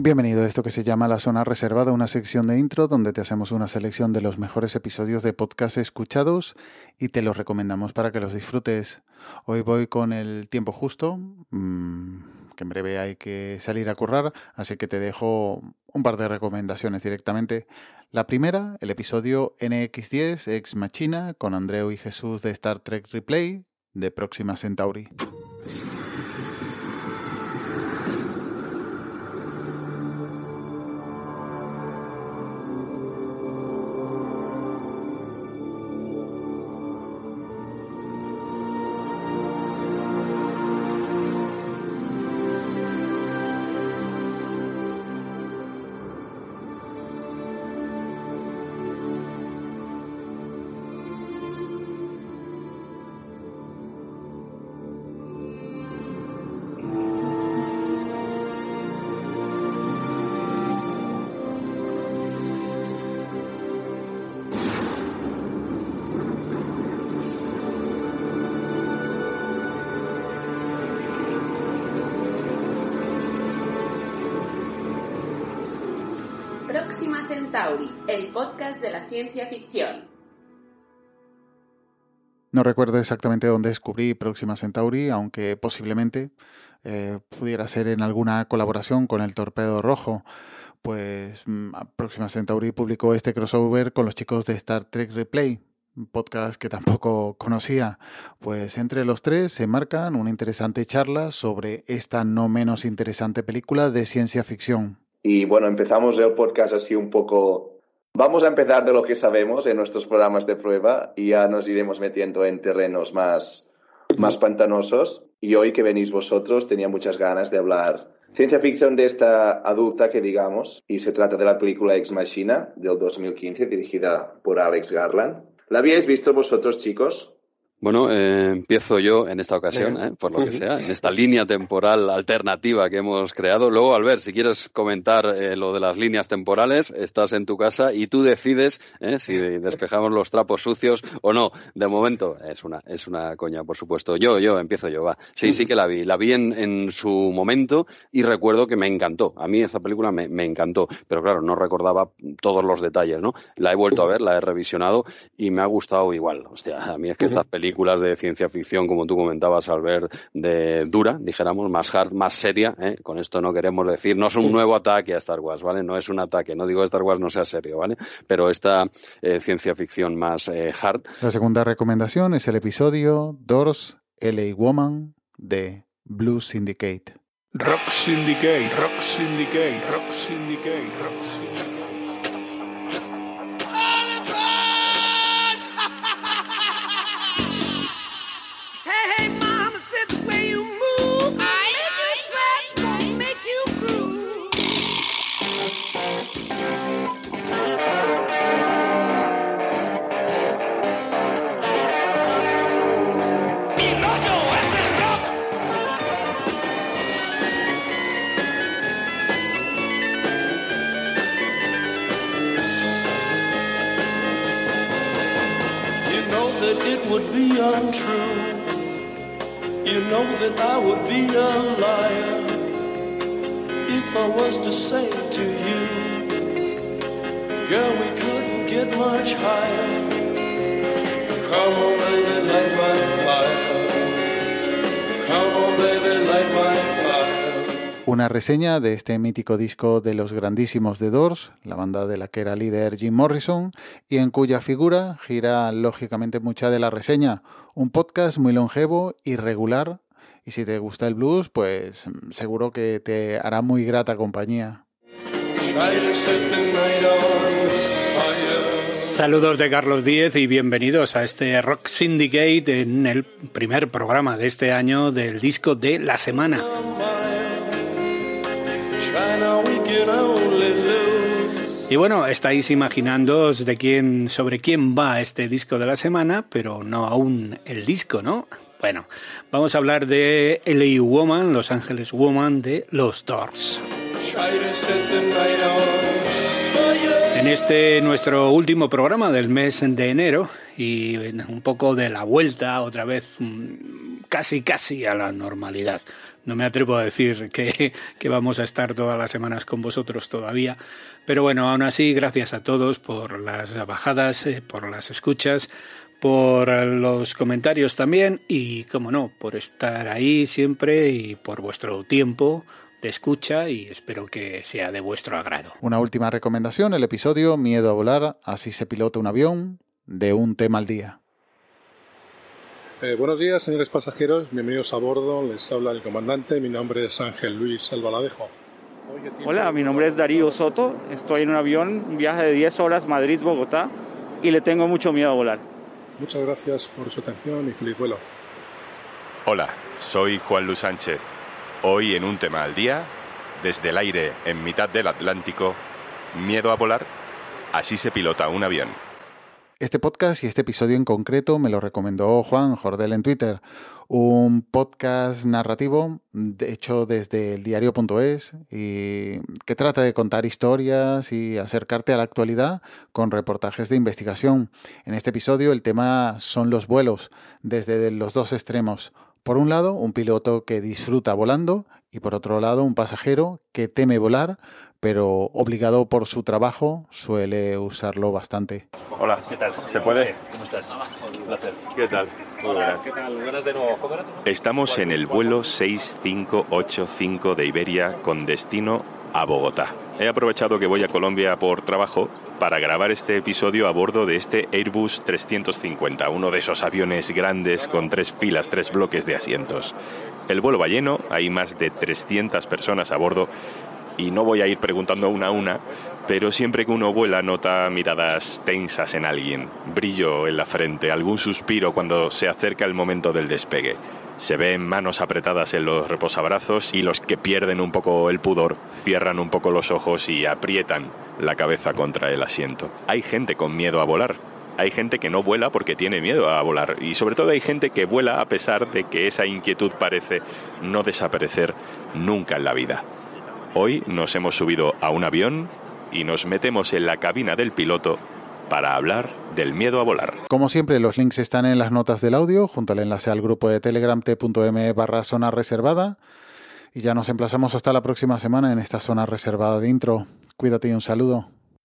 Bienvenido a esto que se llama La Zona Reservada, una sección de intro donde te hacemos una selección de los mejores episodios de podcast escuchados y te los recomendamos para que los disfrutes. Hoy voy con el tiempo justo, mmm, que en breve hay que salir a currar, así que te dejo un par de recomendaciones directamente. La primera, el episodio NX10 Ex Machina con Andreu y Jesús de Star Trek Replay de Próxima Centauri. Próxima Centauri, el podcast de la ciencia ficción. No recuerdo exactamente dónde descubrí Próxima Centauri, aunque posiblemente eh, pudiera ser en alguna colaboración con el Torpedo Rojo. Pues mm, Próxima Centauri publicó este crossover con los chicos de Star Trek Replay, podcast que tampoco conocía. Pues entre los tres se marcan una interesante charla sobre esta no menos interesante película de ciencia ficción. Y bueno, empezamos el podcast así un poco... Vamos a empezar de lo que sabemos en nuestros programas de prueba y ya nos iremos metiendo en terrenos más, más pantanosos. Y hoy que venís vosotros tenía muchas ganas de hablar ciencia ficción de esta adulta que digamos, y se trata de la película Ex Machina del 2015 dirigida por Alex Garland. ¿La habíais visto vosotros, chicos? Bueno, eh, empiezo yo en esta ocasión, eh, por lo que sea, en esta línea temporal alternativa que hemos creado. Luego, Albert, si quieres comentar eh, lo de las líneas temporales, estás en tu casa y tú decides eh, si despejamos los trapos sucios o no. De momento, es una, es una coña, por supuesto. Yo, yo, empiezo yo, va. Sí, sí que la vi. La vi en, en su momento y recuerdo que me encantó. A mí esta película me, me encantó, pero claro, no recordaba todos los detalles, ¿no? La he vuelto a ver, la he revisionado y me ha gustado igual. Hostia, a mí es que estas películas películas de ciencia ficción, como tú comentabas, al ver de dura, dijéramos, más hard, más seria. ¿eh? Con esto no queremos decir, no es un nuevo ataque a Star Wars, ¿vale? No es un ataque, no digo que Star Wars no sea serio, ¿vale? Pero esta eh, ciencia ficción más eh, hard. La segunda recomendación es el episodio Doors LA Woman de Blue Syndicate. Rock Syndicate, Rock Syndicate, Rock Syndicate, Rock Syndicate. Untrue. You know that I would be a liar if I was to say to you, girl, we couldn't get much higher. Come on, baby, Una reseña de este mítico disco de los grandísimos The Doors, la banda de la que era líder Jim Morrison, y en cuya figura gira lógicamente mucha de la reseña. Un podcast muy longevo y regular, y si te gusta el blues, pues seguro que te hará muy grata compañía. Saludos de Carlos Díez y bienvenidos a este Rock Syndicate en el primer programa de este año del disco de la semana. Y bueno, estáis imaginándoos de quién, sobre quién va este disco de la semana, pero no aún el disco, ¿no? Bueno, vamos a hablar de LA Woman, Los Ángeles Woman de Los Doors. En este nuestro último programa del mes de enero y un poco de la vuelta otra vez casi, casi a la normalidad. No me atrevo a decir que, que, vamos a estar todas las semanas con vosotros todavía, pero bueno, aún así, gracias a todos por las bajadas, eh, por las escuchas, por los comentarios también y, como no, por estar ahí siempre y por vuestro tiempo de escucha y espero que sea de vuestro agrado. Una última recomendación, el episodio Miedo a volar, así se pilota un avión, de un tema al día. Eh, buenos días, señores pasajeros, bienvenidos a bordo, les habla el comandante, mi nombre es Ángel Luis Albaladejo. Hola, mi nombre es Darío Soto, estoy en un avión, un viaje de 10 horas Madrid-Bogotá y le tengo mucho miedo a volar. Muchas gracias por su atención y feliz vuelo. Hola, soy Juan Luis Sánchez. Hoy en un tema al día, desde el aire en mitad del Atlántico, miedo a volar, así se pilota un avión. Este podcast y este episodio en concreto me lo recomendó Juan Jordel en Twitter, un podcast narrativo hecho desde el diario.es y que trata de contar historias y acercarte a la actualidad con reportajes de investigación. En este episodio el tema son los vuelos desde los dos extremos. Por un lado, un piloto que disfruta volando y por otro lado, un pasajero que teme volar, pero obligado por su trabajo suele usarlo bastante. Hola, ¿qué tal? ¿Se puede? ¿Cómo estás? Un placer. ¿Qué tal? Muy buenas. ¿Qué tal? Buenas de nuevo. Estamos en el vuelo 6585 de Iberia con destino a Bogotá. He aprovechado que voy a Colombia por trabajo para grabar este episodio a bordo de este Airbus 350, uno de esos aviones grandes con tres filas, tres bloques de asientos. El vuelo va lleno, hay más de 300 personas a bordo y no voy a ir preguntando una a una, pero siempre que uno vuela nota miradas tensas en alguien, brillo en la frente, algún suspiro cuando se acerca el momento del despegue. Se ven manos apretadas en los reposabrazos y los que pierden un poco el pudor cierran un poco los ojos y aprietan la cabeza contra el asiento. Hay gente con miedo a volar. Hay gente que no vuela porque tiene miedo a volar y sobre todo hay gente que vuela a pesar de que esa inquietud parece no desaparecer nunca en la vida. Hoy nos hemos subido a un avión y nos metemos en la cabina del piloto para hablar del miedo a volar. Como siempre, los links están en las notas del audio, junto al enlace al grupo de Telegram t.m barra zona reservada. Y ya nos emplazamos hasta la próxima semana en esta zona reservada de intro. Cuídate y un saludo.